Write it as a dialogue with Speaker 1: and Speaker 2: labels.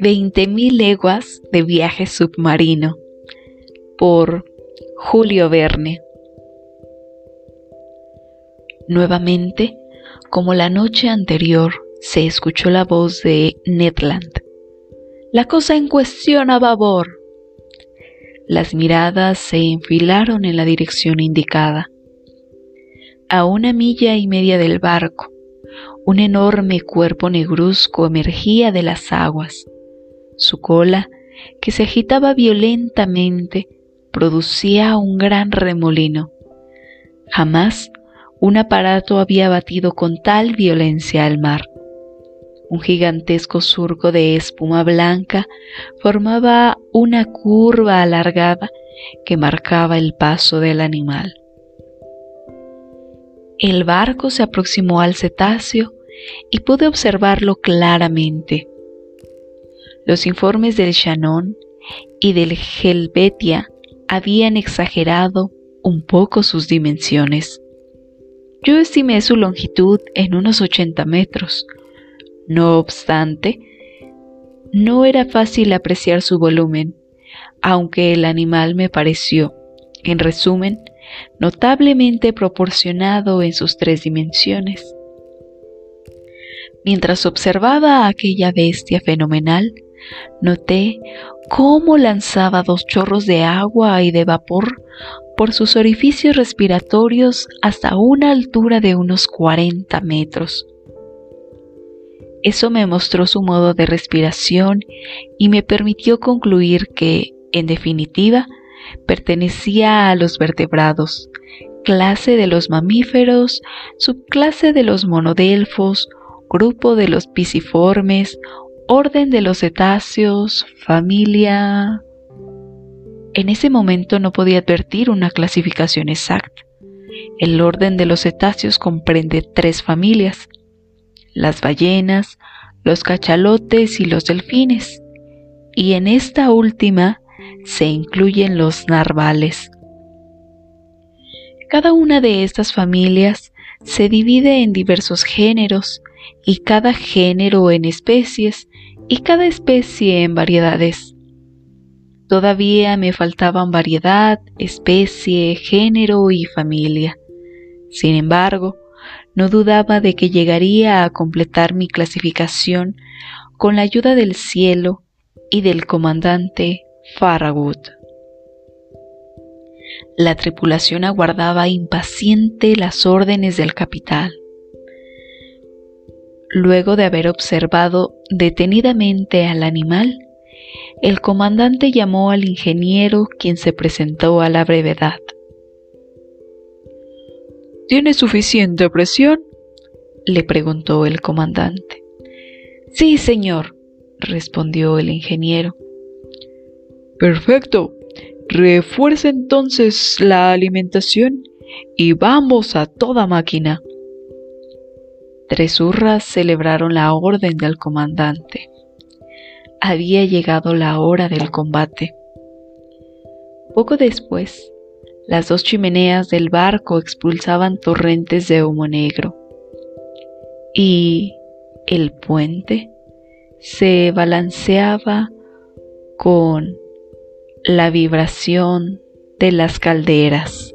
Speaker 1: Veinte mil leguas de viaje submarino por Julio Verne. Nuevamente, como la noche anterior, se escuchó la voz de Ned Land. La cosa en cuestión a babor. Las miradas se enfilaron en la dirección indicada. A una milla y media del barco, un enorme cuerpo negruzco emergía de las aguas. Su cola, que se agitaba violentamente, producía un gran remolino. Jamás un aparato había batido con tal violencia al mar. Un gigantesco surco de espuma blanca formaba una curva alargada que marcaba el paso del animal. El barco se aproximó al cetáceo y pude observarlo claramente. Los informes del Shannon y del Helvetia habían exagerado un poco sus dimensiones. Yo estimé su longitud en unos 80 metros. No obstante, no era fácil apreciar su volumen, aunque el animal me pareció, en resumen, notablemente proporcionado en sus tres dimensiones. Mientras observaba a aquella bestia fenomenal, Noté cómo lanzaba dos chorros de agua y de vapor por sus orificios respiratorios hasta una altura de unos 40 metros. Eso me mostró su modo de respiración y me permitió concluir que, en definitiva, pertenecía a los vertebrados, clase de los mamíferos, subclase de los monodelfos, grupo de los pisiformes orden de los cetáceos, familia... En ese momento no podía advertir una clasificación exacta. El orden de los cetáceos comprende tres familias, las ballenas, los cachalotes y los delfines, y en esta última se incluyen los narvales. Cada una de estas familias se divide en diversos géneros y cada género en especies y cada especie en variedades. Todavía me faltaban variedad, especie, género y familia. Sin embargo, no dudaba de que llegaría a completar mi clasificación con la ayuda del cielo y del comandante Farragut. La tripulación aguardaba impaciente las órdenes del capitán. Luego de haber observado detenidamente al animal, el comandante llamó al ingeniero quien se presentó a la brevedad. ¿Tiene suficiente presión? le preguntó el comandante. Sí, señor, respondió el ingeniero. Perfecto. Refuerce entonces la alimentación y vamos a toda máquina. Tres hurras celebraron la orden del comandante. Había llegado la hora del combate. Poco después, las dos chimeneas del barco expulsaban torrentes de humo negro. Y el puente se balanceaba con la vibración de las calderas.